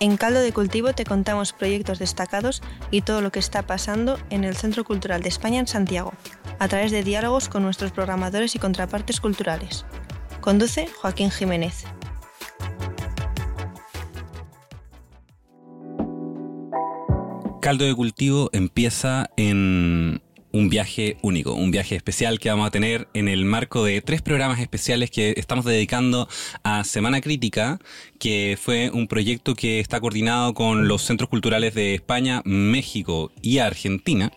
En Caldo de Cultivo te contamos proyectos destacados y todo lo que está pasando en el Centro Cultural de España en Santiago, a través de diálogos con nuestros programadores y contrapartes culturales. Conduce Joaquín Jiménez. Caldo de Cultivo empieza en un viaje único, un viaje especial que vamos a tener en el marco de tres programas especiales que estamos dedicando a Semana Crítica, que fue un proyecto que está coordinado con los centros culturales de España, México y Argentina.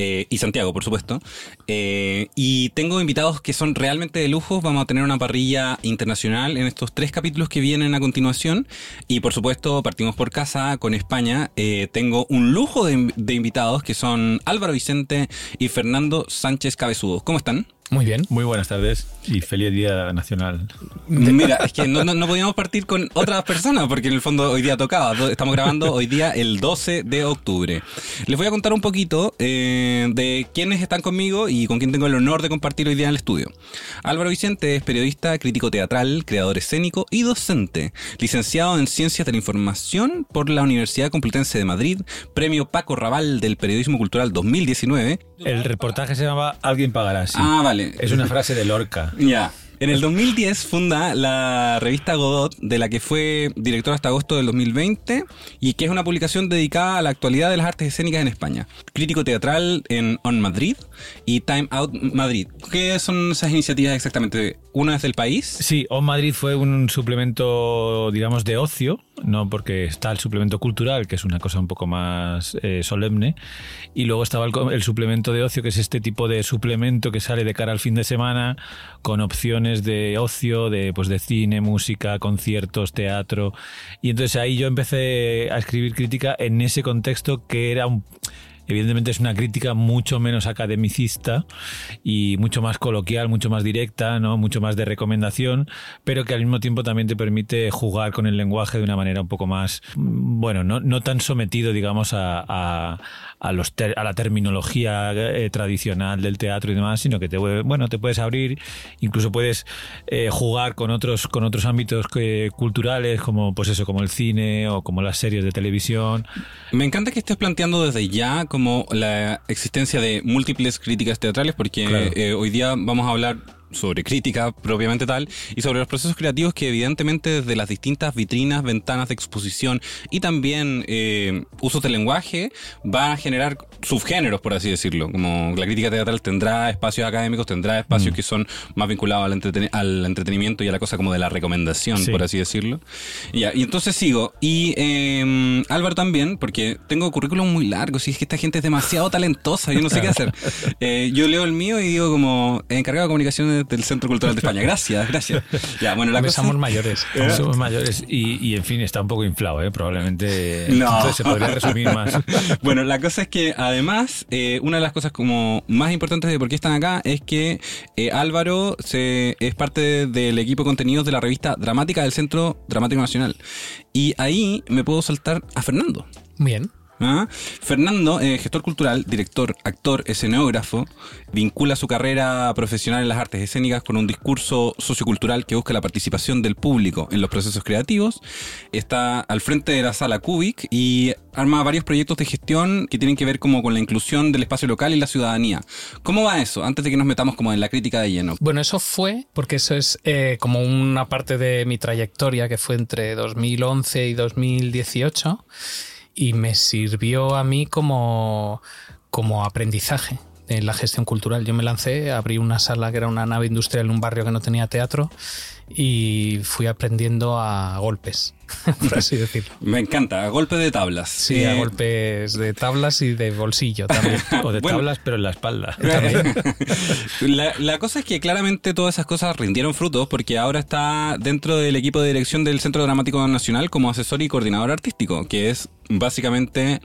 Eh, y Santiago, por supuesto. Eh, y tengo invitados que son realmente de lujo. Vamos a tener una parrilla internacional en estos tres capítulos que vienen a continuación. Y por supuesto, partimos por casa con España. Eh, tengo un lujo de, de invitados que son Álvaro Vicente y Fernando Sánchez Cabezudo. ¿Cómo están? Muy bien. Muy buenas tardes y feliz Día Nacional. Mira, es que no, no, podíamos partir con otras personas porque en el fondo hoy día tocaba. Estamos grabando hoy día el 12 de octubre. Les voy a contar un poquito eh, de quiénes están conmigo y con quién tengo el honor de compartir hoy día en el estudio. Álvaro Vicente es periodista, crítico teatral, creador escénico y docente. Licenciado en Ciencias de la Información por la Universidad Complutense de Madrid, premio Paco Raval del Periodismo Cultural 2019. El reportaje se llama Alguien pagará. Sí. Ah, vale. Es una frase de Lorca. Ya. En el 2010 funda la revista Godot, de la que fue director hasta agosto del 2020, y que es una publicación dedicada a la actualidad de las artes escénicas en España. Crítico teatral en On Madrid y Time Out Madrid. ¿Qué son esas iniciativas exactamente? ¿Una es del país? Sí, On Madrid fue un suplemento, digamos, de ocio, no porque está el suplemento cultural, que es una cosa un poco más eh, solemne, y luego estaba el, el suplemento de ocio, que es este tipo de suplemento que sale de cara al fin de semana, con opciones de ocio, de, pues de cine, música, conciertos, teatro. Y entonces ahí yo empecé a escribir crítica en ese contexto que era un evidentemente es una crítica mucho menos academicista y mucho más coloquial, mucho más directa, ¿no? mucho más de recomendación, pero que al mismo tiempo también te permite jugar con el lenguaje de una manera un poco más, bueno, no, no tan sometido, digamos, a, a, a, los ter, a la terminología eh, tradicional del teatro y demás, sino que te, bueno, te puedes abrir, incluso puedes eh, jugar con otros, con otros ámbitos que, culturales, como pues eso, como el cine o como las series de televisión. Me encanta que estés planteando desde ya la existencia de múltiples críticas teatrales, porque claro. eh, hoy día vamos a hablar sobre crítica propiamente tal y sobre los procesos creativos que evidentemente desde las distintas vitrinas, ventanas de exposición y también eh, usos del lenguaje va a generar subgéneros, por así decirlo. Como la crítica teatral tendrá espacios académicos, tendrá espacios mm. que son más vinculados al, entreten al, entretenimiento y a la cosa como de la recomendación, sí. por así decirlo. Ya, y entonces sigo. Y eh, Álvaro también, porque tengo currículum muy largo, si es que esta gente es demasiado talentosa, yo no sé qué hacer. Eh, yo leo el mío y digo como encargado de comunicaciones del Centro Cultural de España. Gracias, gracias. Ya, bueno, la cosa... Somos mayores, ¿Eh? somos mayores y, y, en fin, está un poco inflado, ¿eh? probablemente no. se podría resumir más. bueno, la cosa es que además, eh, una de las cosas como más importantes de por qué están acá es que eh, Álvaro se, es parte del equipo de contenidos de la revista Dramática del Centro Dramático Nacional. Y ahí me puedo saltar a Fernando. Bien. ¿Ah? Fernando, eh, gestor cultural, director, actor, escenógrafo, vincula su carrera profesional en las artes escénicas con un discurso sociocultural que busca la participación del público en los procesos creativos. Está al frente de la sala Cubic y arma varios proyectos de gestión que tienen que ver como con la inclusión del espacio local y la ciudadanía. ¿Cómo va eso? Antes de que nos metamos como en la crítica de lleno. Bueno, eso fue porque eso es eh, como una parte de mi trayectoria que fue entre 2011 y 2018 y me sirvió a mí como, como aprendizaje en la gestión cultural. Yo me lancé, abrí una sala que era una nave industrial en un barrio que no tenía teatro y fui aprendiendo a golpes, por así decirlo. Me encanta, a golpe de tablas. Sí, eh... a golpes de tablas y de bolsillo también. o de bueno, tablas, pero en la espalda. la, la, cosa es que claramente todas esas cosas rindieron frutos porque ahora está dentro del equipo de dirección del Centro Dramático Nacional como asesor y coordinador artístico, que es básicamente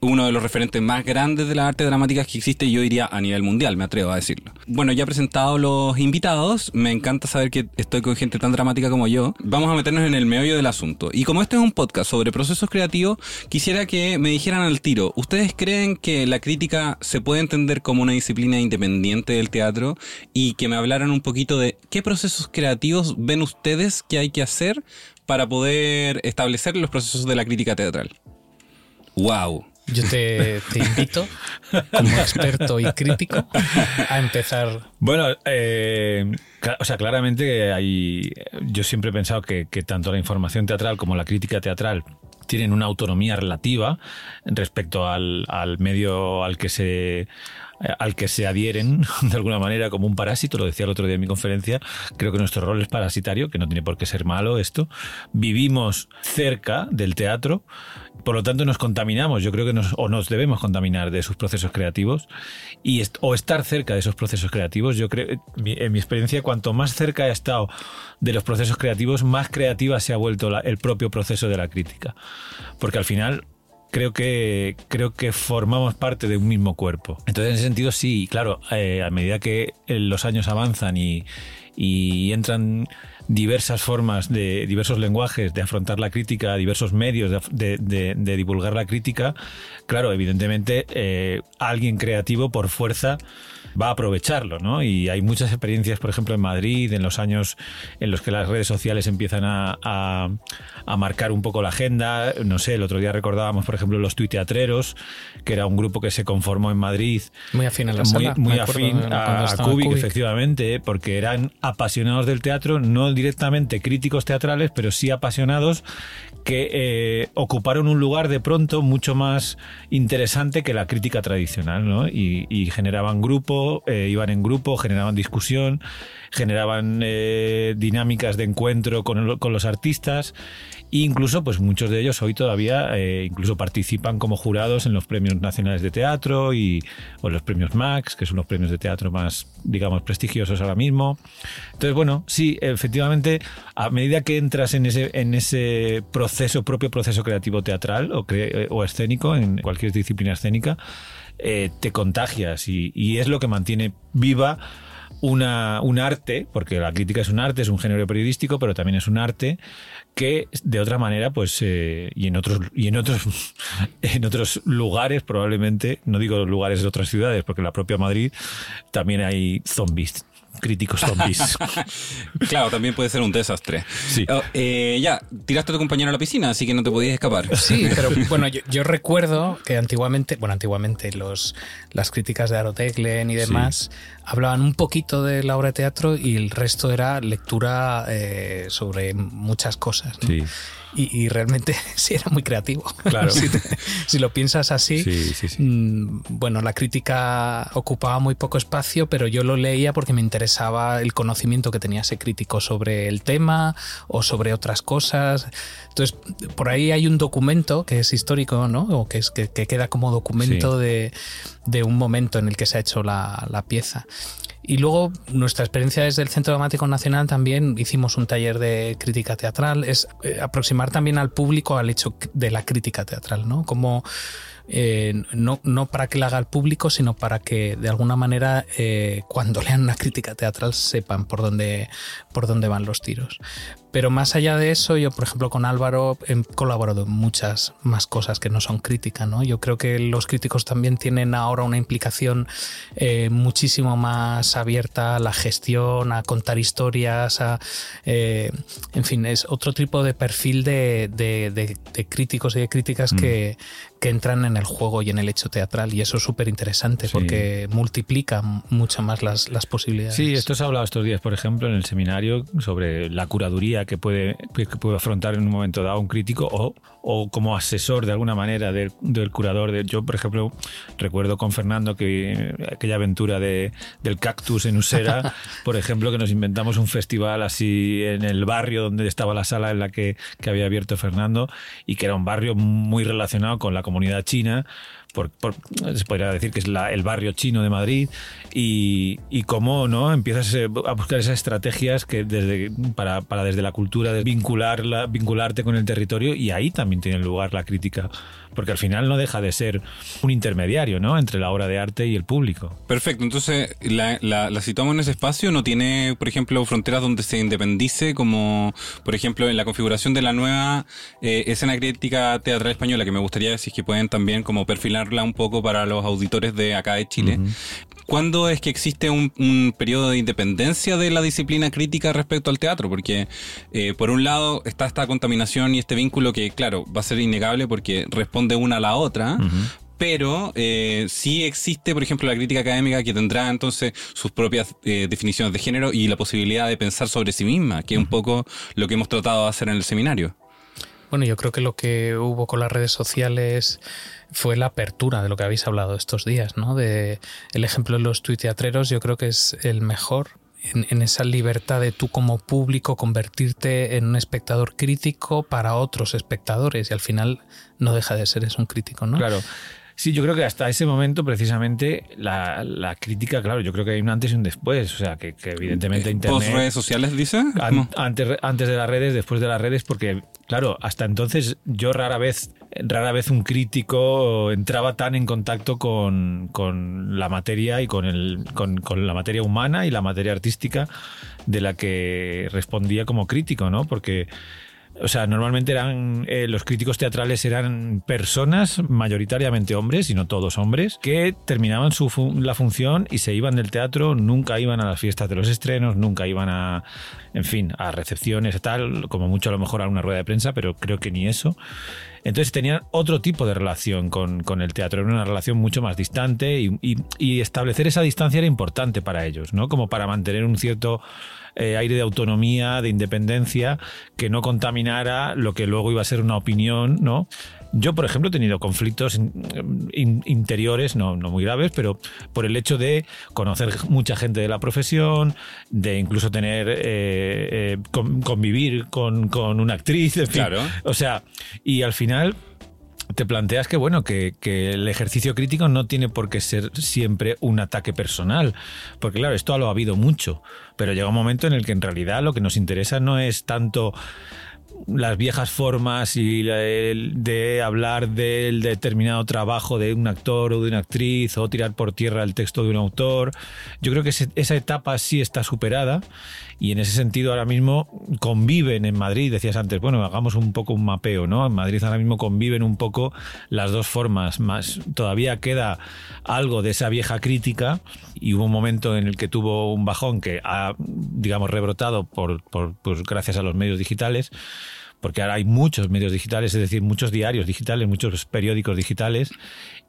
uno de los referentes más grandes de las artes dramáticas que existe, yo diría a nivel mundial, me atrevo a decirlo. Bueno, ya he presentado los invitados, me encanta saber que estoy con gente tan dramática como yo. Vamos a meternos en el meollo del asunto. Y como este es un podcast sobre procesos creativos, quisiera que me dijeran al tiro, ¿ustedes creen que la crítica se puede entender como una disciplina independiente del teatro? Y que me hablaran un poquito de qué procesos creativos ven ustedes que hay que hacer para poder establecer los procesos de la crítica teatral. ¡Wow! Yo te, invito, como experto y crítico, a empezar. Bueno, eh, o sea, claramente hay. Yo siempre he pensado que, tanto la información teatral como la crítica teatral tienen una autonomía relativa respecto al, al medio al que se al que se adhieren de alguna manera como un parásito, lo decía el otro día en mi conferencia, creo que nuestro rol es parasitario, que no tiene por qué ser malo esto. Vivimos cerca del teatro, por lo tanto nos contaminamos, yo creo que nos, o nos debemos contaminar de sus procesos creativos y o estar cerca de esos procesos creativos. Yo creo, en mi experiencia, cuanto más cerca he estado de los procesos creativos, más creativa se ha vuelto el propio proceso de la crítica. Porque al final creo que, creo que formamos parte de un mismo cuerpo. Entonces, en ese sentido, sí, claro, eh, a medida que los años avanzan y, entran diversas formas de diversos lenguajes de afrontar la crítica, diversos medios de, divulgar la crítica, claro, evidentemente eh, alguien creativo por fuerza va a aprovecharlo, ¿no? Y hay muchas experiencias, por ejemplo, en Madrid, en los años en los que las redes sociales empiezan a, a, marcar un poco la agenda. No sé, el otro día recordábamos, por ejemplo, los tuiteatreros, que era un grupo que se conformó en Madrid. Muy afín a la Muy, muy afín a, a Kubik, efectivamente, porque eran apasionados del teatro, no directamente críticos teatrales, pero sí apasionados que eh, ocuparon un lugar de pronto mucho más interesante que la crítica tradicional. Y, generaban grupo, eh, iban en grupo, generaban discusión, generaban eh, dinámicas de encuentro con los artistas incluso, pues muchos de ellos hoy todavía eh, incluso participan como jurados en los premios nacionales de teatro y, o los premios Max, que son los premios de teatro más, digamos, prestigiosos ahora mismo. Entonces, bueno, sí, efectivamente, a medida que entras en ese, en ese proceso, propio proceso creativo teatral o, eh, o escénico, en cualquier disciplina escénica, eh, te contagias y, y es lo que mantiene viva una, un arte, porque la crítica es un arte, es un género periodístico, pero también es un arte que de otra manera, pues, eh, y en otros, y en otros, en otros lugares, probablemente, no digo lugares de otras ciudades, porque en la propia Madrid también hay zombies críticos zombies. claro, también puede ser un desastre. Sí. Oh, eh, ya, tiraste a tu compañero a la piscina, así que no te podías escapar. Sí, pero bueno, yo, recuerdo que antiguamente, bueno, antiguamente los, las críticas de Aroteglen y demás hablaban un poquito de la obra de teatro y el resto era lectura eh, sobre muchas cosas. Sí y, realmente sí era muy creativo. Claro. si, lo piensas así, mm, bueno, la crítica ocupaba muy poco espacio, pero yo lo leía porque me interesaba el conocimiento que tenía ese crítico sobre el tema o sobre otras cosas. Entonces, por ahí hay un documento que es histórico, ¿no? O que, es, que, queda como documento de, de, un momento en el que se ha hecho la, la pieza. Y luego nuestra experiencia desde el Centro Dramático Nacional también hicimos un taller de crítica teatral, es eh, aproximar también al público al hecho de la crítica teatral, ¿no? Como eh, no, no, para que la haga el público, sino para que de alguna manera eh, cuando lean una crítica teatral sepan por dónde, por dónde van los tiros. Pero más allá de eso, yo, por ejemplo, con Álvaro he colaborado en muchas más cosas que no son crítica, ¿no? Yo creo que los críticos también tienen ahora una implicación eh, muchísimo más abierta a la gestión, a contar historias, a, eh, en fin, es otro tipo de perfil de, de, críticos y de críticas mm. que, que, entran en el juego y en el hecho teatral. Y eso es súper interesante porque multiplica mucho más las, las posibilidades. Sí, esto se ha hablado estos días, por ejemplo, en el seminario sobre la curaduría que puede, que puede afrontar en un momento dado un crítico o, o como asesor de alguna manera del, del curador. De, yo, por ejemplo, recuerdo con Fernando que aquella aventura de, del cactus en Usera, por ejemplo, que nos inventamos un festival así en el barrio donde estaba la sala en la que, que había abierto Fernando y que era un barrio muy relacionado con la comunidad china por, se podría decir que es el barrio chino de Madrid, y, y cómo ¿no? empiezas eh, a buscar esas estrategias que desde, para, para desde la cultura de vincularla, vincularte con el territorio, y ahí también tiene lugar la crítica porque al final no deja de ser un intermediario ¿no? entre la obra de arte y el público. Perfecto, entonces la, la, situamos en ese espacio, no tiene, por ejemplo, fronteras donde se independice, como por ejemplo en la configuración de la nueva eh, escena crítica teatral española, que me gustaría decir que pueden también como perfilarla un poco para los auditores de acá de Chile. ¿Cuándo es que existe un, un, periodo de independencia de la disciplina crítica respecto al teatro? Porque, eh, por un lado, está esta contaminación y este vínculo que, claro, va a ser innegable porque responde una a la otra, pero eh, sí existe, por ejemplo, la crítica académica que tendrá entonces sus propias eh, definiciones de género y la posibilidad de pensar sobre sí misma, que es un poco lo que hemos tratado de hacer en el seminario. Bueno, yo creo que lo que hubo con las redes sociales fue la apertura de lo que habéis hablado estos días, ¿no? De el ejemplo de los tuiteatreros, yo creo que es el mejor en, esa libertad de tú como público convertirte en un espectador crítico para otros espectadores y al final no deja de ser es un crítico, ¿no? Claro. Sí, yo creo que hasta ese momento, precisamente, la, crítica, claro, yo creo que hay un antes y un después. O sea, que, evidentemente eh, Internet. ¿Post redes sociales, dice? antes, antes de las redes, después de las redes, porque, claro, hasta entonces yo rara vez, rara vez un crítico entraba tan en contacto con, la materia y con, el, con, con la materia humana y la materia artística de la que respondía como crítico, ¿no? Porque o sea, normalmente eran eh, los críticos teatrales eran personas, mayoritariamente hombres, y no todos hombres, que terminaban su la función y se iban del teatro, nunca iban a las fiestas de los estrenos, nunca iban a, en fin, a recepciones y tal, como mucho a lo mejor a una rueda de prensa, pero creo que ni eso. Entonces tenían otro tipo de relación con, con el teatro, era una relación mucho más distante y, y, establecer esa distancia era importante para ellos, ¿no? Como para mantener un cierto eh, aire de autonomía, de independencia, que no contaminara lo que luego iba a ser una opinión, ¿no? Yo, por ejemplo, he tenido conflictos interiores, no, no muy graves, pero por el hecho de conocer mucha gente de la profesión, de incluso tener, eh, eh, convivir con, con, una actriz, en fin. Claro. O sea, y al final te planteas que bueno, que, el ejercicio crítico no tiene por qué ser siempre un ataque personal. Porque claro, esto lo ha habido mucho. Pero llega un momento en el que en realidad lo que nos interesa no es tanto las viejas formas y de hablar del determinado trabajo de un actor o de una actriz o tirar por tierra el texto de un autor. Yo creo que esa etapa sí está superada y en ese sentido ahora mismo conviven en Madrid, decías antes, bueno, hagamos un poco un mapeo, ¿no? En Madrid ahora mismo conviven un poco las dos formas, más todavía queda algo de esa vieja crítica y hubo un momento en el que tuvo un bajón que ha, digamos, rebrotado por, por pues gracias a los medios digitales porque ahora hay muchos medios digitales, es decir, muchos diarios digitales, muchos periódicos digitales,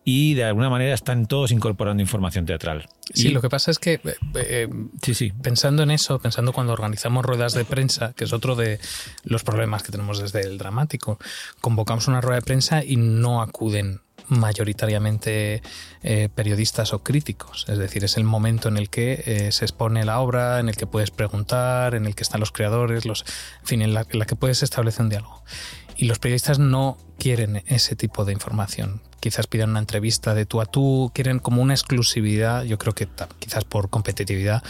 y de alguna manera están todos incorporando información teatral. Sí, lo que pasa es que eh, eh, sí, sí. pensando en eso, pensando cuando organizamos ruedas de prensa, que es otro de los problemas que tenemos desde el dramático, convocamos una rueda de prensa y no acuden mayoritariamente eh, periodistas o críticos. Es decir, es el momento en el que eh, se expone la obra, en el que puedes preguntar, en el que están los creadores, los, en fin, en la, en la que puedes establecer un diálogo. Y los periodistas no quieren ese tipo de información quizás pidan una entrevista de tú a tú, quieren como una exclusividad, yo creo que quizás por competitividad,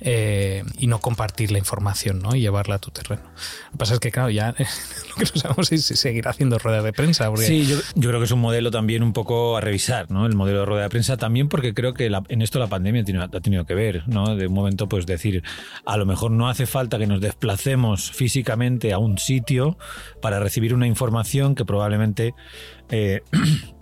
eh, y no compartir la información ¿no? y llevarla a tu terreno. Lo que pasa es que, claro, ya lo que no sabemos es si seguir haciendo ruedas de prensa. Sí, yo, creo que es un modelo también un poco a revisar, ¿no? el modelo de rueda de prensa, también porque creo que en esto la pandemia ha tenido que ver, ¿no? de un momento pues decir, a lo mejor no hace falta que nos desplacemos físicamente a un sitio para recibir una información que probablemente... Eh,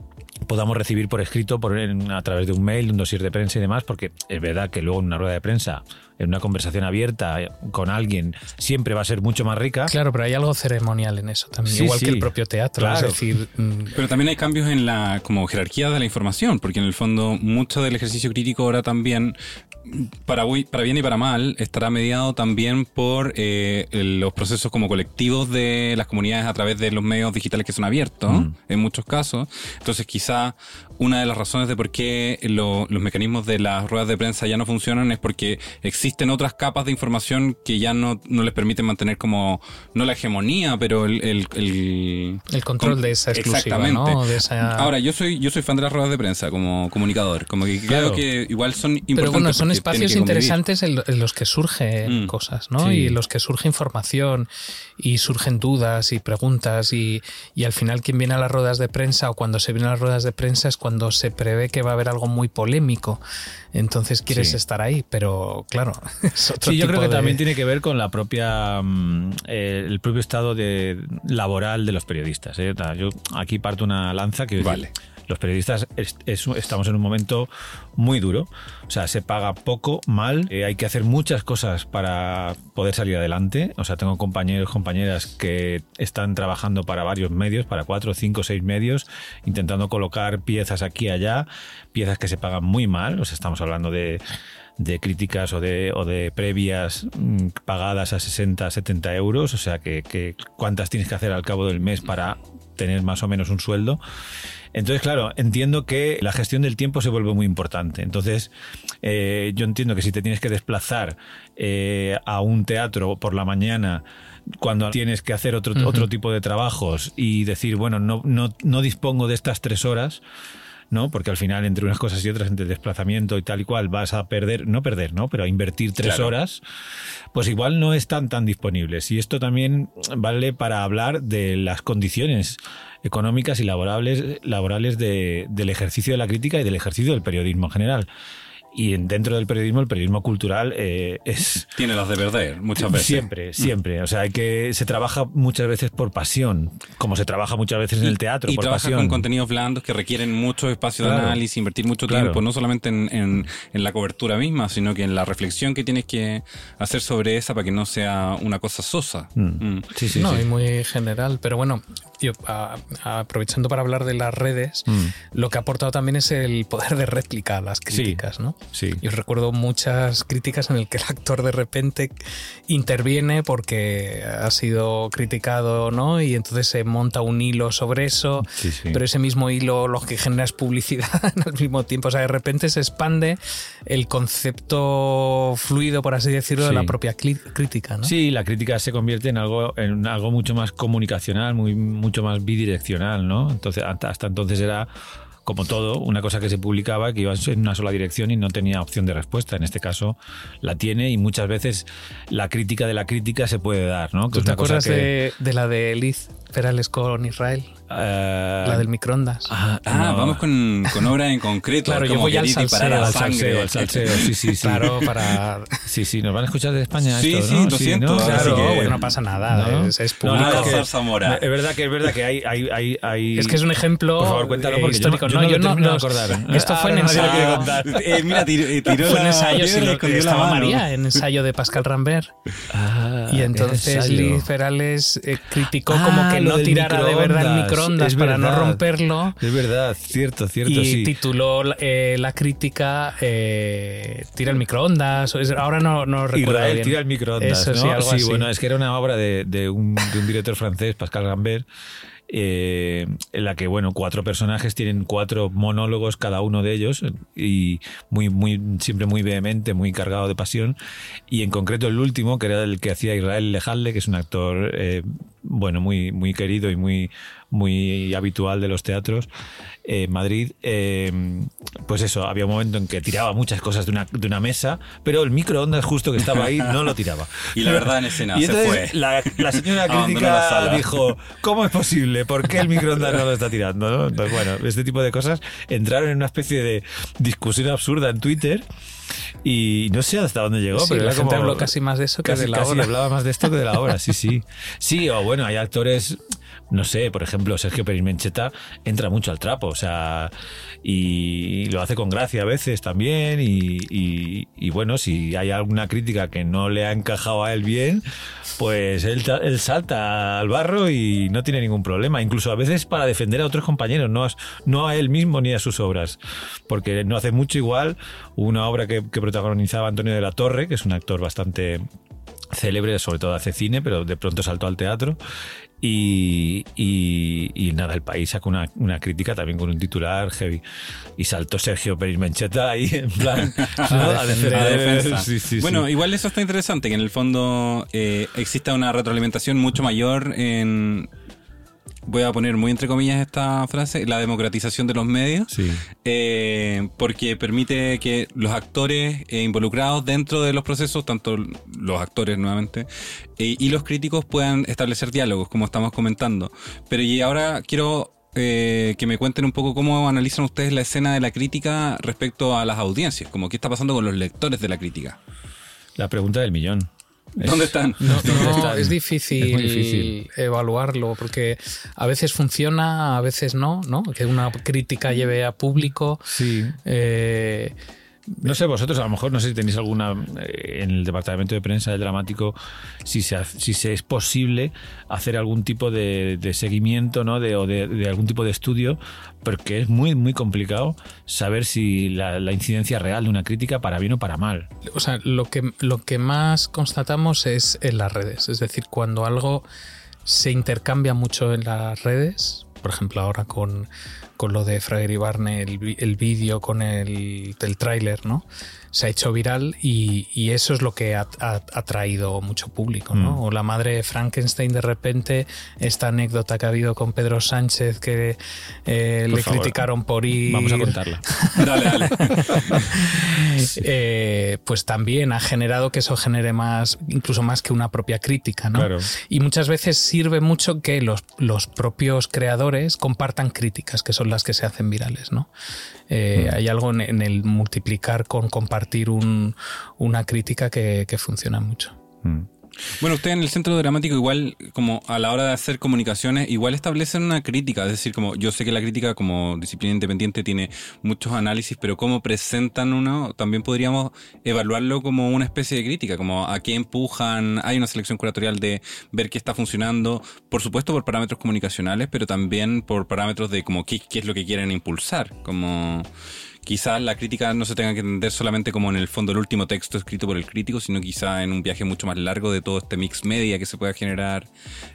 podamos recibir por escrito por, a través de un mail, un dossier de prensa y demás, porque es verdad que luego en una rueda de prensa, en una conversación abierta eh, con alguien, siempre va a ser mucho más rica. Claro, pero hay algo ceremonial en eso también, igual que el propio teatro. Es decir, mm, pero también hay cambios en la como jerarquía de la información, porque en el fondo mucho del ejercicio crítico ahora también para, para bien y para mal, estará mediado también por eh, los procesos como colectivos de las comunidades a través de los medios digitales que son abiertos, mm. en muchos casos. Entonces, quizá una de las razones de por qué los mecanismos de las ruedas de prensa ya no funcionan es porque existe existen otras capas de información que ya no, no les permiten mantener como, no la hegemonía, pero el... El, el, control de esa exclusiva, Exactamente. Ahora, yo soy, yo soy fan de las ruedas de prensa como comunicador, como que creo que igual son importantes. Pero bueno, son espacios interesantes en, los que surgen mm. cosas, ¿no? Y en los que surge información y surgen dudas y preguntas y, y al final quien viene a las ruedas de prensa o cuando se viene a las ruedas de prensa es cuando se prevé que va a haber algo muy polémico. Entonces quieres estar ahí, pero claro. sí, yo creo que también tiene que ver con la propia mm, eh, el propio estado de laboral de los periodistas. ¿eh? Yo aquí parto una lanza que vale los periodistas estamos en un momento muy duro. O sea, se paga poco, mal. Eh, hay que hacer muchas cosas para poder salir adelante. O sea, tengo compañeros, compañeras que están trabajando para varios medios, para cuatro, cinco, seis medios, intentando colocar piezas aquí y allá, piezas que se pagan muy mal. O sea, estamos hablando de de críticas o de, o de previas mm, pagadas a 60, 70 euros, o sea que, cuántas tienes que hacer al cabo del mes para tener más o menos un sueldo. Entonces, claro, entiendo que la gestión del tiempo se vuelve muy importante. Entonces, eh, yo entiendo que si te tienes que desplazar eh, a un teatro por la mañana, cuando tienes que hacer otro, otro tipo de trabajos y decir, bueno, no, no, no dispongo de estas tres horas, ¿no? Porque al final, entre unas cosas y otras, entre desplazamiento y tal y cual, vas a perder, no perder, ¿no? Pero a invertir tres horas, pues igual no están tan disponibles. Y esto también vale para hablar de las condiciones económicas y laborales, laborales del ejercicio de la crítica y del ejercicio del periodismo en general. Y dentro del periodismo, el periodismo cultural eh, es... Tiene las de perder, muchas veces. Siempre, siempre. O sea, hay que se trabaja muchas veces por pasión, como se trabaja muchas veces en el teatro, y por trabaja con contenidos blandos que requieren mucho espacio de análisis, invertir mucho tiempo, no solamente en, la cobertura misma, sino que en la reflexión que tienes que hacer sobre esa para que no sea una cosa sosa. Mm. Mm. Sí, sí, no, y muy general. Pero bueno, yo, aprovechando para hablar de las redes, mm. lo que ha aportado también es el poder de réplica a las críticas, ¿no? Sí. Yo recuerdo muchas críticas en el que el actor de repente interviene porque ha sido criticado, ¿no? Y entonces se monta un hilo sobre eso, pero ese mismo hilo lo que genera es publicidad al mismo tiempo. O sea, de repente se expande el concepto fluido, por así decirlo, de la propia crítica, ¿no? Sí, la crítica se convierte en algo, en algo mucho más comunicacional, muy, mucho más bidireccional, ¿no? Entonces, hasta entonces era como todo, una cosa que se publicaba que iba en una sola dirección y no tenía opción de respuesta. En este caso la tiene y muchas veces la crítica de la crítica se puede dar, ¿no? ¿Tú te acuerdas de, de, la de Liz Perales con Israel? Eh, la del microondas. Ah, ah vamos con, con, obra en concreto. Claro, yo voy al salseo, al salseo, al salseo, sí, sí, sí. Claro, para... Sí, sí, nos van a escuchar de España sí, esto, sí, ¿no? lo siento. Claro, bueno, no pasa nada, es, es, público. Que, Zamora. es verdad que es verdad que hay, hay, hay, hay... Es que es un ejemplo Por favor, cuéntalo porque histórico. Yo no, yo no, no, no acordar. Esto fue en ensayo. Eh, mira, tiró, Fue en ensayo, sí, estaba María, en ensayo de Pascal Rambert. Ah, y entonces Liz Perales eh, criticó como que no tirara de verdad el microondas para no romperlo. Es verdad, cierto, cierto. Y tituló eh, la crítica eh, Tira el microondas. Ahora no, no recuerdo. Israel tira el microondas. ¿no? sí, bueno, es que era una obra de, de, un, de un director francés, Pascal Rambert eh, en la que, bueno, cuatro personajes tienen cuatro monólogos cada uno de ellos y muy, muy, siempre muy vehemente, muy cargado de pasión. Y en concreto el último, que era el que hacía Israel Lejalde, que es un actor, eh, bueno, muy, muy querido y muy, muy habitual de los teatros en Madrid, eh, pues eso, había un momento en que tiraba muchas cosas de una, de una mesa, pero el microondas justo que estaba ahí no lo tiraba. y la verdad en escena y se fue. La, la señora crítica dijo, ¿cómo es posible? ¿Por qué el microondas no lo está tirando? Entonces, bueno, este tipo de cosas entraron en una especie de discusión absurda en Twitter. Y no sé hasta dónde llegó, pero la gente habló casi más de eso que de la casi hablaba más de esto que de la obra, sí, sí. Sí, o bueno, hay actores no sé, por ejemplo, Sergio Pérez Mencheta entra mucho al trapo, o sea, y, lo hace con gracia a veces también, y, bueno, si hay alguna crítica que no le ha encajado a él bien, pues él, él, salta al barro y no tiene ningún problema, incluso a veces para defender a otros compañeros, no, no a él mismo ni a sus obras, porque no hace mucho igual una obra que protagonizaba Antonio de la Torre, que es un actor bastante célebre, sobre todo hace cine, pero de pronto saltó al teatro Y, y, nada, el país sacó una, una, crítica también con un titular heavy. Y saltó Sergio Pérez Mencheta ahí, en plan, a, defensa. bueno, igual eso está interesante, que en el fondo eh, exista una retroalimentación mucho mayor en voy a poner muy entre comillas esta frase, la democratización de los medios, sí. eh, porque permite que los actores eh, involucrados dentro de los procesos, tanto los actores nuevamente, eh, y los críticos puedan establecer diálogos, como estamos comentando. Pero y ahora quiero eh, que me cuenten un poco cómo analizan ustedes la escena de la crítica respecto a las audiencias, como qué está pasando con los lectores de la crítica. La pregunta del millón. ¿Dónde están? No, es, difícil evaluarlo porque a veces funciona, a veces no, ¿no? Que una crítica lleve a público. Sí. Eh, no sé, vosotros a lo mejor no sé si tenéis alguna eh, en el departamento de prensa del dramático, si se, si se es posible hacer algún tipo de, seguimiento ¿no? de, o de, algún tipo de estudio, porque es muy, muy complicado saber si la, incidencia real de una crítica para bien o para mal. O sea, lo que, lo que más constatamos es en las redes, es decir, cuando algo se intercambia mucho en las redes, por ejemplo ahora con con lo de Frager y Barney, el, el vídeo con el, el tráiler, ¿no? Se ha hecho viral y, eso es lo que ha, atraído mucho público, ¿no? Mm. O la madre de Frankenstein de repente, esta anécdota que ha habido con Pedro Sánchez que eh, le criticaron por ir... Vamos a contarla. dale, dale. Eh, pues también ha generado que eso genere más, incluso más que una propia crítica, ¿no? Y muchas veces sirve mucho que los, los propios creadores compartan críticas, que son las que se hacen virales, ¿no? Eh, mm. Hay algo en, el multiplicar con compartir una crítica que, funciona mucho. Mm. Bueno, usted en el centro dramático igual, como a la hora de hacer comunicaciones, igual establecen una crítica, es decir, como yo sé que la crítica como disciplina independiente tiene muchos análisis, pero cómo presentan uno, también podríamos evaluarlo como una especie de crítica, como a qué empujan, hay una selección curatorial de ver qué está funcionando, por supuesto por parámetros comunicacionales, pero también por parámetros de como qué, qué es lo que quieren impulsar, como quizás la crítica no se tenga que entender solamente como en el fondo el último texto escrito por el crítico, sino quizá en un viaje mucho más largo de todo este mix media que se pueda generar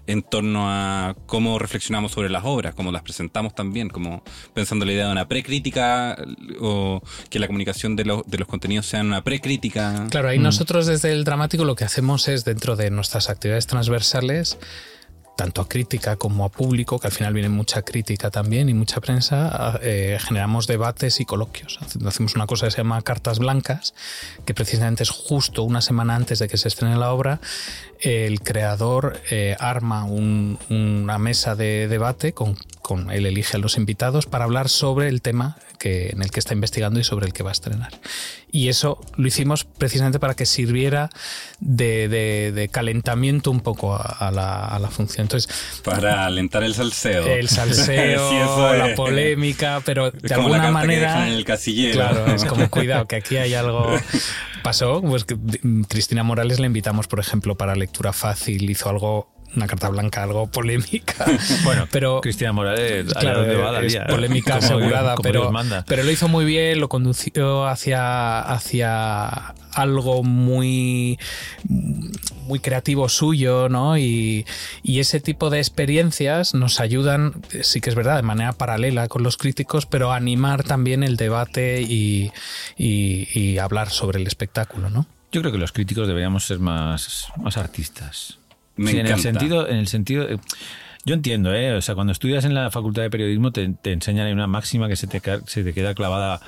en torno a cómo reflexionamos sobre las obras, cómo las presentamos también, como pensando la idea de una precrítica o que la comunicación de, de los contenidos sean una precrítica. Claro, ahí mm. nosotros desde el dramático lo que hacemos es dentro de nuestras actividades transversales tanto a crítica como a público, que al final viene mucha crítica también y mucha prensa, eh, generamos debates y coloquios. Hacemos una cosa que se llama cartas blancas, que precisamente es justo una semana antes de que se estrene la obra, el creador eh, arma una mesa de debate con, con, él elige a los invitados para hablar sobre el tema que, en el que está investigando y sobre el que va a estrenar. Y eso lo hicimos precisamente para que sirviera de, calentamiento un poco a, la, función. Entonces, para alentar el salseo. El salseo, la polémica, pero de alguna manera. en el casillero. Claro, es como cuidado, que aquí hay algo. Pasó, pues que Cristina Morales le invitamos, por ejemplo, para lectura fácil, hizo algo una carta blanca algo polémica. bueno, pero Cristina Morales, claro, es polémica asegurada, pero, pero lo hizo muy bien, lo condució hacia, hacia algo muy, muy creativo suyo, ¿no? Y, ese tipo de experiencias nos ayudan, sí que es verdad, de manera paralela con los críticos, pero a animar también el debate y, y hablar sobre el espectáculo, ¿no? Yo creo que los críticos deberíamos ser más, más artistas en el sentido, en el sentido, yo entiendo, ¿eh? o sea, cuando estudias en la facultad de periodismo te, te enseñan una máxima que se te, se te queda clavada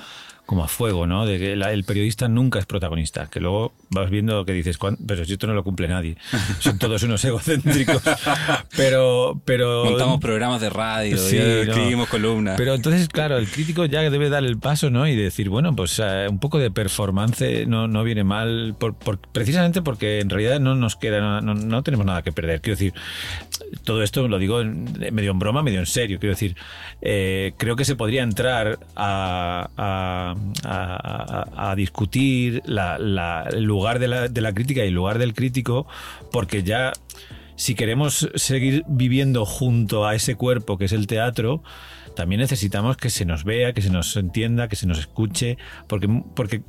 como a fuego, ¿no? De que el periodista nunca es protagonista, que luego vas viendo que dices, pero si esto no lo cumple nadie, son todos unos egocéntricos, pero, pero... Montamos programas de radio, escribimos columnas. Pero entonces, claro, el crítico ya debe dar el paso, ¿no? Y decir, bueno, pues eh, un poco de performance no, no viene mal, por, precisamente porque en realidad no nos queda, no, no, tenemos nada que perder. Quiero decir, todo esto lo digo medio en broma, medio en serio, quiero decir, eh, creo que se podría entrar a a, discutir el lugar de la, de la crítica y el lugar del crítico, porque ya si queremos seguir viviendo junto a ese cuerpo que es el teatro, también necesitamos que se nos vea, que se nos entienda, que se nos escuche, porque, porque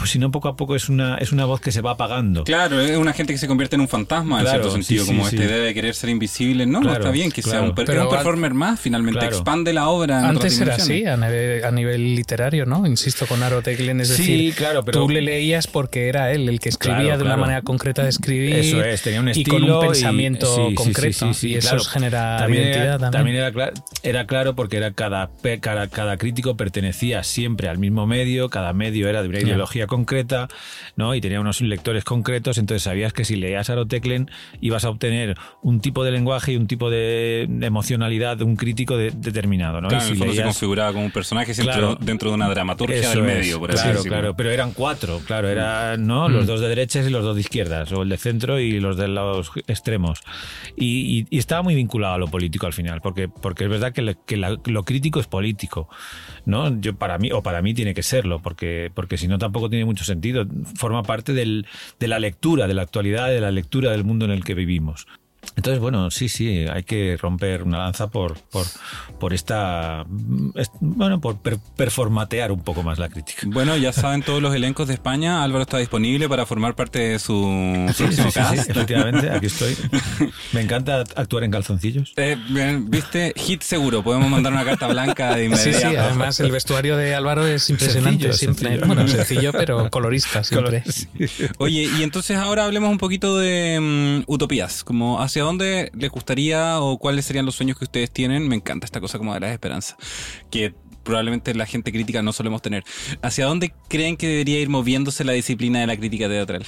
pues si no poco a poco es una, es una voz que se va apagando. Claro, es una gente que se convierte en un fantasma en cierto sentido, como esta idea de querer ser invisible. No, no está bien que sea un, performer más, finalmente expande la obra. Antes era así, a nivel, literario, ¿no? Insisto con Aro Teglen, es decir, claro, pero, tú le leías porque era él el que escribía de una manera concreta de escribir. Eso es, tenía un estilo. Y con un pensamiento concreto. y eso genera también identidad era, también. era, claro, era claro porque era cada, cada, cada crítico pertenecía siempre al mismo medio, cada medio era de una ideología concreta, ¿no? Y tenía unos lectores concretos, entonces sabías que si leías Aroteclen ibas a obtener un tipo de lenguaje y un tipo de emocionalidad de un crítico determinado, ¿no? Claro, y si se configuraba como un personaje dentro de una dramaturgia del medio, por así Claro, claro, pero eran cuatro, claro, eran ¿no? los mm. dos de derechas y los dos de izquierdas, o el de centro y los de los extremos. Y, estaba muy vinculado a lo político al final, porque, porque es verdad que, que lo crítico es político, ¿no? Yo para mí, o para mí tiene que serlo, porque, porque si no tampoco tiene mucho sentido. Forma parte del, de la lectura, de la actualidad, de la lectura del mundo en el que vivimos. Entonces, bueno, sí, sí, hay que romper una lanza por, por, por esta. Bueno, por performatear un poco más la crítica. Bueno, ya saben todos los elencos de España. Álvaro está disponible para formar parte de su sí, próximo sí, sí, efectivamente, aquí estoy. Me encanta actuar en calzoncillos. Eh, Viste, hit seguro. Podemos mandar una carta blanca de inmediato. Sí, sí, además el vestuario de Álvaro es impresionante. siempre. Bueno, sencillo, pero colorista siempre. Oye, y entonces ahora hablemos un poquito de mm, utopías. Como hacia dónde les gustaría o cuáles serían los sueños que ustedes tienen. Me encanta esta cosa como de la esperanza, que probablemente la gente crítica no solemos tener. ¿Hacia dónde creen que debería ir moviéndose la disciplina de la crítica teatral?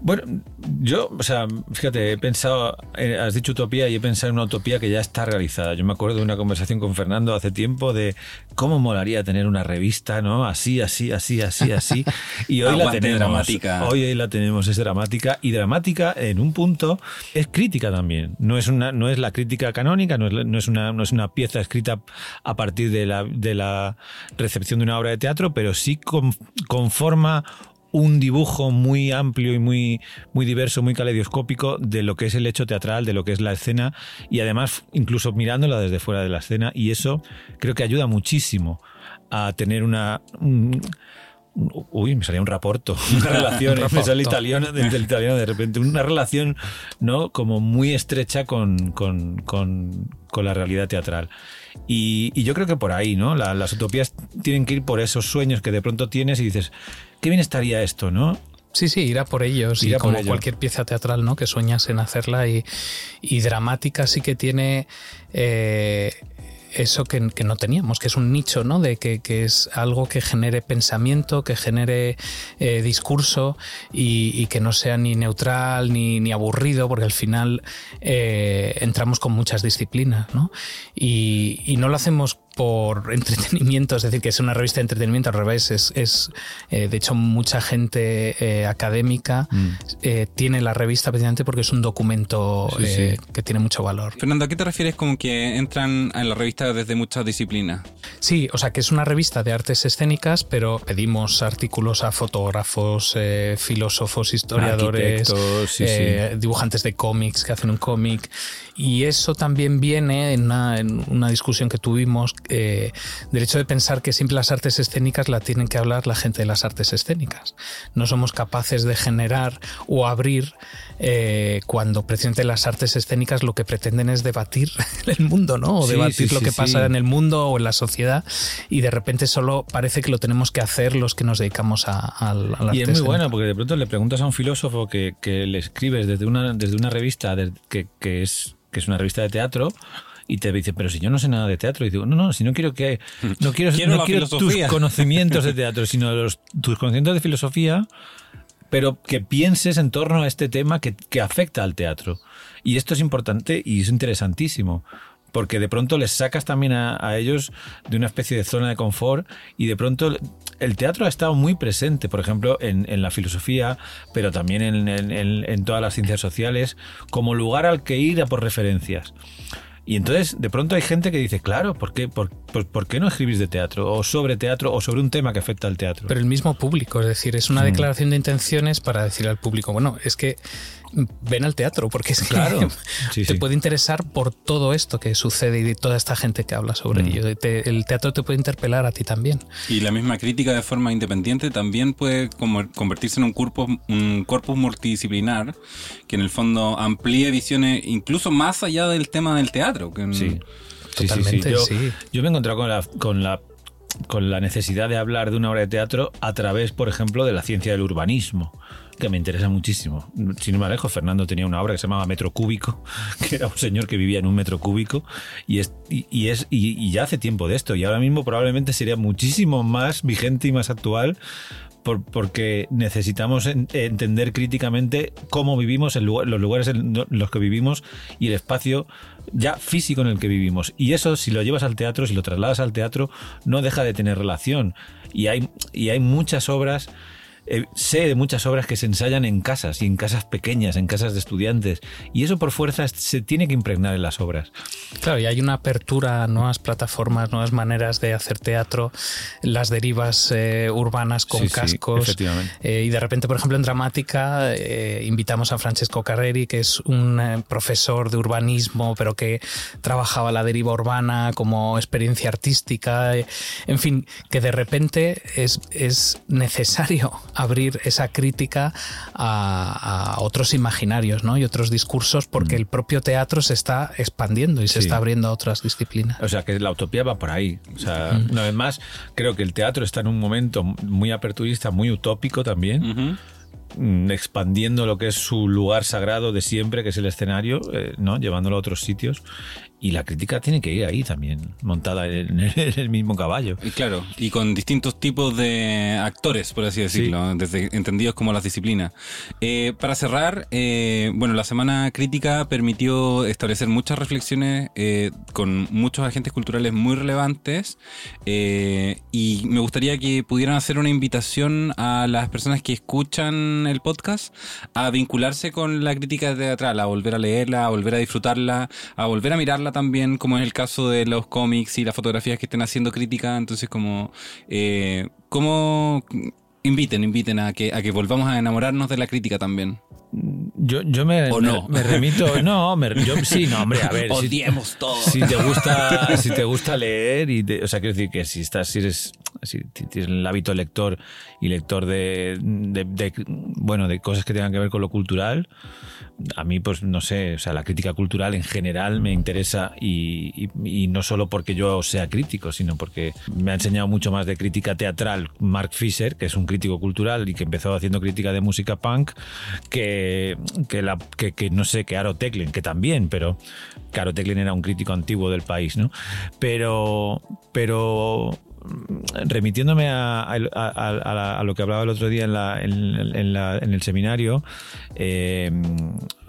Bueno, yo, o sea, fíjate, he pensado, eh, has dicho utopía y he pensado en una utopía que ya está realizada. Yo me acuerdo de una conversación con Fernando hace tiempo de cómo molaría tener una revista, ¿no? Así, así, así, así, así. Y hoy la tenemos. Dramática. Hoy, la tenemos, es dramática. Y dramática, en un punto, es crítica también. No es, una, no es la crítica canónica, no es, no es, una, no es una pieza escrita a partir de la, de la recepción de una obra de teatro, pero sí conforma un dibujo muy amplio y muy, muy diverso, muy caleidoscópico de lo que es el hecho teatral, de lo que es la escena y además incluso mirándola desde fuera de la escena y eso creo que ayuda muchísimo a tener una... uy, me salía un raporto, una relación, me sale italiano, del italiano de repente, una relación ¿no? como muy estrecha con, con, con, con la realidad teatral. Y, y, yo creo que por ahí, ¿no? las utopías tienen que ir por esos sueños que de pronto tienes y dices, qué bien estaría esto, ¿no? Sí, sí, irá por ellos. y como cualquier pieza teatral, ¿no? Que sueñas en hacerla y, y dramática sí que tiene eh, eso que, no teníamos, que es un nicho, ¿no? De que, es algo que genere pensamiento, que genere eh, discurso y, que no sea ni neutral ni, ni aburrido, porque al final eh, entramos con muchas disciplinas, ¿no? Y, y no lo hacemos por entretenimiento, es decir, que es una revista de entretenimiento, al revés, es, es eh, de hecho mucha gente eh, académica mm. eh, tiene la revista precisamente porque es un documento que tiene mucho valor. Fernando, ¿a qué te refieres con que entran en la revista desde muchas disciplinas? Sí, o sea, que es una revista de artes escénicas, pero pedimos artículos a fotógrafos, filósofos, historiadores, dibujantes de cómics que hacen un cómic, y eso también viene en una, en una discusión que tuvimos eh, del hecho de pensar que siempre las artes escénicas la tienen que hablar la gente de las artes escénicas. No somos capaces de generar o abrir eh, cuando precisamente las artes escénicas lo que pretenden es debatir el mundo, ¿no? O debatir lo que pasa en el mundo o en la sociedad y de repente solo parece que lo tenemos que hacer los que nos dedicamos a, la Y es muy bueno porque de pronto le preguntas a un filósofo que, le escribes desde una, desde una revista que, que, es, que es una revista de teatro y te dice, pero si yo no sé nada de teatro, y digo, no, no, si no quiero que no quiero, no quiero tus conocimientos de teatro, sino los, tus conocimientos de filosofía, pero que pienses en torno a este tema que, que afecta al teatro. Y esto es importante y es interesantísimo porque de pronto les sacas también a, ellos de una especie de zona de confort y de pronto el teatro ha estado muy presente, por ejemplo, en, la filosofía, pero también en, en, todas las ciencias sociales, como lugar al que ir a por referencias. Y entonces, de pronto hay gente que dice, claro, ¿por qué, por, qué no escribís de teatro? O sobre teatro, o sobre un tema que afecta al teatro. Pero el mismo público, es decir, es una mm. declaración de intenciones para decir al público, bueno, es que ven al teatro, porque es Claro. que Sí, te sí. puede interesar por todo esto que sucede y toda esta gente que habla sobre Mm. ello. Te- el teatro te puede interpelar a ti también. Y la misma crítica de forma independiente también puede como convertirse en un corpus, un corpus multidisciplinar que en el fondo amplíe visiones incluso más allá del tema del teatro. Que, Sí. Totalmente, Yo, sí. yo me he encontrado con la, con la con la necesidad de hablar de una obra de teatro a través, por ejemplo, de la ciencia del urbanismo, que me interesa muchísimo. Sin ir más lejos, Fernando tenía una obra que se llamaba Metro Cúbico, que era un señor que vivía en un metro cúbico, y, es, y, es, y, ya hace tiempo de esto, y ahora mismo probablemente sería muchísimo más vigente y más actual por- porque necesitamos en- entender críticamente cómo vivimos, el los lugares en los que vivimos y el espacio ya físico en el que vivimos. Y eso, si lo llevas al teatro, si lo trasladas al teatro, no deja de tener relación. Y hay, y hay muchas obras. Eh, sé de muchas obras que se ensayan en casas y en casas pequeñas, en casas de estudiantes, y eso por fuerza se tiene que impregnar en las obras. Claro, y hay una apertura a nuevas plataformas, nuevas maneras de hacer teatro, las derivas eh, urbanas con Sí, sí, cascos. efectivamente. Eh, y de repente, por ejemplo, en Dramática eh, invitamos a Francesco Carreri, que es un profesor de urbanismo, pero que trabajaba la deriva urbana como experiencia artística. en fin, que de repente es, es necesario abrir esa crítica a, a otros imaginarios ¿no? y otros discursos porque el propio teatro se está expandiendo y se Mm. Sí. está abriendo a otras disciplinas. O sea, que la utopía va por ahí. O sea, una vez más, creo que el teatro está en un momento muy aperturista, muy utópico también. Mm, expandiendo lo que es su lugar sagrado de siempre, que es el escenario, eh, ¿no? llevándolo a otros sitios. Y la crítica tiene que ir ahí también, montada en el, en el mismo caballo. Y claro, y con distintos tipos de actores, por así decirlo, desde entendidos como las disciplinas. Eh, para cerrar, eh, bueno, la semana crítica permitió establecer muchas reflexiones eh, con muchos agentes culturales muy relevantes eh, y me gustaría que pudieran hacer una invitación a las personas que escuchan el podcast a vincularse con la crítica teatral, a volver a leerla, a volver a disfrutarla, a volver a mirarla también, como es el caso de los cómics y las fotografías que estén haciendo crítica. Entonces, como, eh, como inviten, inviten a que, a que volvamos a enamorarnos de la crítica también. Yo, yo me, ¿O me- no? me remito. No, me- yo sí, no, hombre, a ver. si- Odiemos todo. Si te gusta, si te gusta leer y te- o sea, quiero decir que si estás, si eres, si tienes el hábito lector y lector de, de- de- bueno, de cosas que tengan que ver con lo cultural, a mí, pues no sé, o sea, la crítica cultural en general me interesa y, no solo porque yo sea crítico, sino porque me ha enseñado mucho más de crítica teatral Mark Fisher, que es un crítico cultural y que empezó haciendo crítica de música punk, que, que, la, que, que no sé, que Aro Teclen, que también, pero Caro Teclen era un crítico antiguo del país, ¿no? Pero, pero remitiéndome a, a- a- a- a lo que hablaba el otro día en, la- en- en la- en el seminario, eh,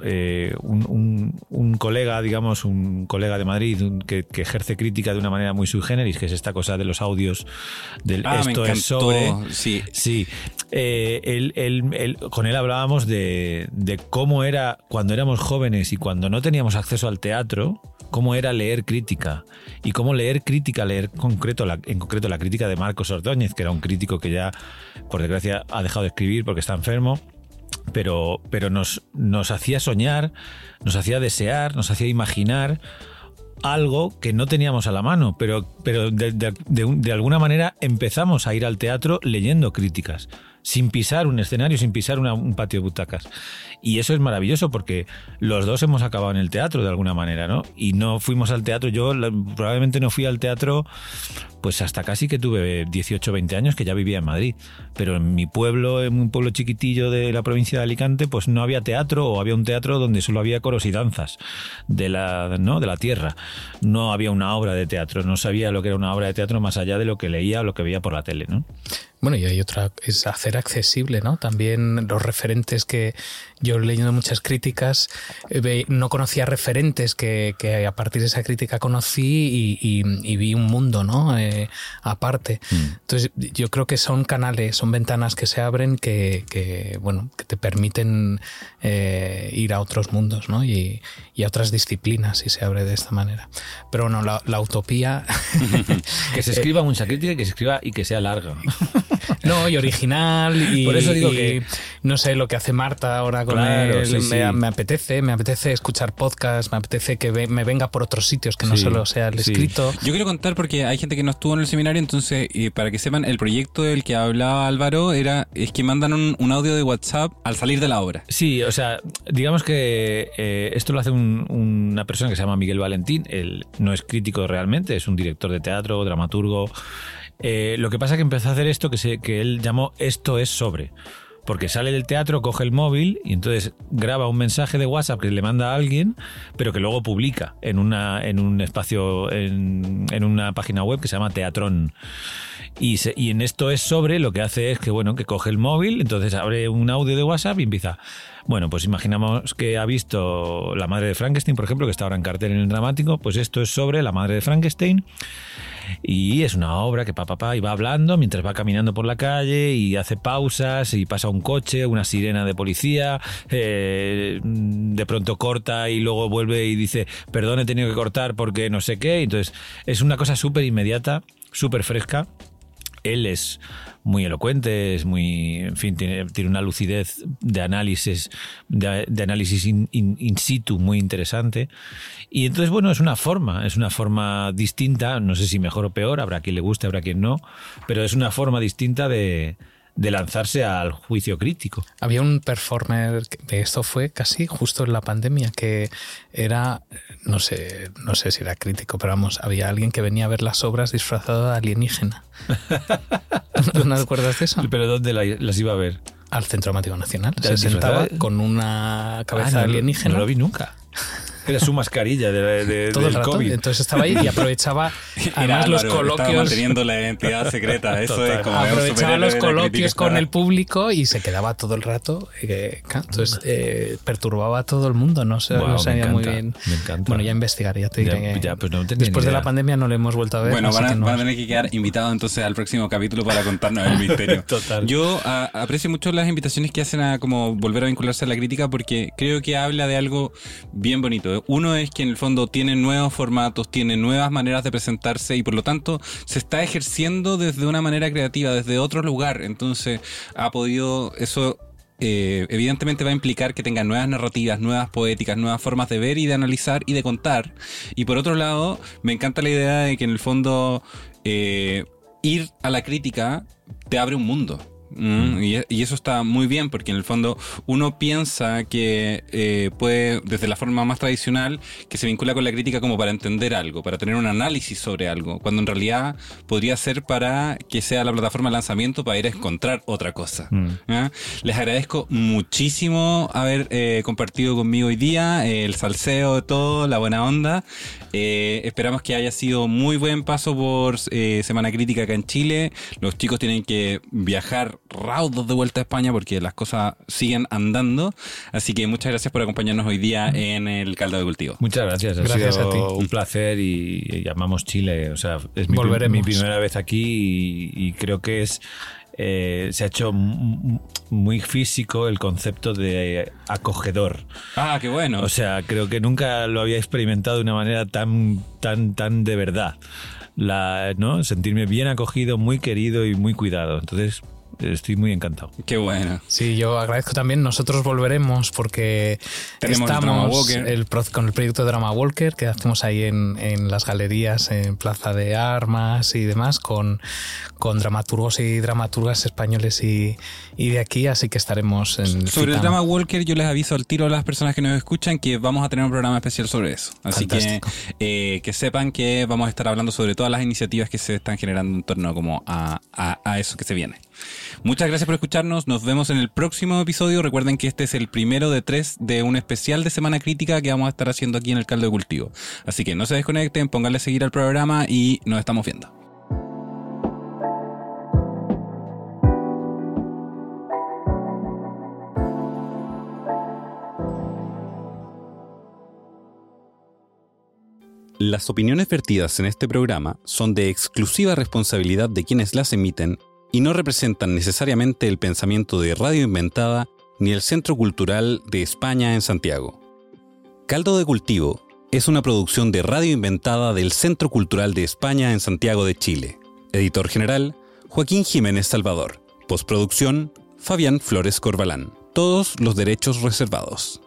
eh, un, un- un colega, digamos, un colega de Madrid un- que, que ejerce crítica de una manera muy sui generis, que es esta cosa de los audios del Ah, esto es sobre. Sí. Sí, Eh, él- él- él- con él hablábamos de, de cómo era cuando éramos jóvenes y cuando no teníamos acceso al teatro, cómo era leer crítica y cómo leer crítica, leer concreto la- en concreto la crítica de Marcos Ordóñez, que era un crítico que ya, por desgracia, ha dejado de escribir porque está enfermo. Pero, pero nos, nos hacía soñar, nos hacía desear, nos hacía imaginar algo que no teníamos a la mano, pero, pero de, de- de un- de alguna manera empezamos a ir al teatro leyendo críticas, sin pisar un escenario, sin pisar un patio de butacas. Y eso es maravilloso porque los dos hemos acabado en el teatro de alguna manera, ¿no? Y no fuimos al teatro, yo probablemente no fui al teatro pues hasta casi que tuve 18 20 años que ya vivía en Madrid. Pero en mi pueblo, en un pueblo chiquitillo de la provincia de Alicante, pues no había teatro o había un teatro donde solo había coros y danzas de la, ¿no? de la tierra. No había una obra de teatro, no sabía lo que era una obra de teatro más allá de lo que leía o lo que veía por la tele, ¿no? Bueno, y hay otra, es hacer accesible, ¿no? También los referentes que yo leyendo muchas críticas, eh, no conocía referentes que, que a partir de esa crítica conocí y, y- y vi un mundo, ¿no? Eh, aparte. Entonces, yo creo que son canales, son ventanas que se abren que, que, bueno, que te permiten eh, ir a otros mundos, ¿no? Y, y a otras disciplinas si se abre de esta manera. Pero bueno, la, la utopía Que se escriba mucha crítica y que se escriba y que sea larga. No, y original. Y, Por eso digo que- No sé lo que hace Marta ahora con Claro, él. sí, me, sí. me apetece, me apetece escuchar podcast, me apetece que ve- me venga por otros sitios que no Sí, solo sea el sí. escrito. Yo quiero contar porque hay gente que no estuvo en el seminario, entonces, eh, para que sepan, el proyecto del que hablaba Álvaro era es que mandan un, un audio de WhatsApp al salir de la obra. Sí, o sea, digamos que eh, esto lo hace un- una persona que se llama Miguel Valentín. Él no es crítico realmente, es un director de teatro, dramaturgo. Eh, lo que pasa es que empezó a hacer esto que, se, que él llamó Esto es sobre. Porque sale del teatro, coge el móvil y entonces graba un mensaje de WhatsApp que le manda a alguien, pero que luego publica en, una, en un espacio, en, en una página web que se llama Teatrón. Y, y en esto es sobre, lo que hace es que, bueno, que coge el móvil, entonces abre un audio de WhatsApp y empieza. Bueno, pues imaginamos que ha visto La Madre de Frankenstein, por ejemplo, que está ahora en cartel en el dramático, pues esto es sobre La Madre de Frankenstein. Y es una obra que papá papá y va hablando mientras va caminando por la calle y hace pausas y pasa un coche, una sirena de policía, eh, de pronto corta y luego vuelve y dice, perdón, he tenido que cortar porque no sé qué. Entonces es una cosa súper inmediata, súper fresca. Él es muy elocuente, es muy, en fin, tiene, tiene una lucidez de análisis, de, análisis in situ muy interesante. Y entonces, bueno, es una forma, es una forma distinta, no sé si mejor o peor, habrá quien le guste, habrá quien no, pero es una forma distinta de, de lanzarse al juicio crítico. Había un performer, que esto fue casi justo en la pandemia, que era, no sé, no sé si era crítico, pero vamos, había alguien que venía a ver las obras disfrazado de alienígena. ¿No, ¿No recuerdas de eso? Pero ¿dónde la- las iba a ver? Al Centro Dramático Nacional. ¿Ya Se sentaba con una cabeza Ah, no, alienígena. No lo vi nunca. Era su mascarilla de, de- todo el rato. COVID. Entonces estaba ahí y aprovechaba Era además los coloquios. manteniendo la identidad secreta. Eso Total. es como un aprovechaba los coloquios con el público y se quedaba todo el rato. eh, entonces eh, perturbaba a todo el mundo, no sé, no me sabía muy bien. me encanta. Bueno, ya investigaré, ya te diré ya, pues no después de la pandemia no le hemos vuelto a ver. Bueno, van a, que no- van a tener que quedar invitados entonces al próximo capítulo para contarnos el misterio. Total. Yo a- aprecio mucho las invitaciones que hacen a como volver a vincularse a la crítica porque creo que habla de algo bien bonito. Uno es que en el fondo tiene nuevos formatos, tiene nuevas maneras de presentarse y por lo tanto se está ejerciendo desde una manera creativa, desde otro lugar. Entonces ha podido eso eh, evidentemente va a implicar que tenga nuevas narrativas, nuevas poéticas, nuevas formas de ver y de analizar y de contar. Y por otro lado, me encanta la idea de que en el fondo eh, ir a la crítica te abre un mundo. Mm, y, y eso está muy bien porque en el fondo uno piensa que eh, puede, desde la forma más tradicional, que se vincula con la crítica como para entender algo, para tener un análisis sobre algo, cuando en realidad podría ser para que sea la plataforma de lanzamiento para ir a encontrar otra cosa. Mm. Les agradezco muchísimo haber eh, compartido conmigo hoy día el salseo de todo, la buena onda. Eh, esperamos que haya sido muy buen paso por eh, Semana Crítica acá en Chile. Los chicos tienen que viajar raudos de vuelta a España porque las cosas siguen andando. Así que muchas gracias por acompañarnos hoy día en el caldo de cultivo. Muchas gracias, ha Gracias sido a ti. un placer y, y llamamos Chile. O sea, es mi, Volveremos. mi primera vez aquí y, y creo que es eh, se ha hecho muy físico el concepto de acogedor. Ah, qué bueno. O sea, creo que nunca lo había experimentado de una manera tan, tan, tan de verdad. La, ¿no? Sentirme bien acogido, muy querido y muy cuidado. Entonces, estoy muy encantado. qué bueno. Sí, yo agradezco también. Nosotros volveremos porque Tenemos el Drama estamos Walker. el con el proyecto Drama Walker que hacemos ahí en, en las galerías, en Plaza de Armas y demás, con, con dramaturgos y dramaturgas españoles y, y de aquí, así que estaremos en Sobre el drama Walker, yo les aviso al tiro a las personas que nos escuchan que vamos a tener un programa especial sobre eso. Así Fantástico. que eh, que sepan que vamos a estar hablando sobre todas las iniciativas que se están generando en torno como a, a- a eso que se viene. Muchas gracias por escucharnos. Nos vemos en el próximo episodio. Recuerden que este es el primero de tres de un especial de Semana Crítica que vamos a estar haciendo aquí en el Caldo de Cultivo. Así que no se desconecten, pónganle seguir al programa y nos estamos viendo. Las opiniones vertidas en este programa son de exclusiva responsabilidad de quienes las emiten y no representan necesariamente el pensamiento de Radio Inventada ni el Centro Cultural de España en Santiago. Caldo de Cultivo es una producción de Radio Inventada del Centro Cultural de España en Santiago de Chile. Editor general, Joaquín Jiménez Salvador. Postproducción, Fabián Flores Corbalán. Todos los derechos reservados.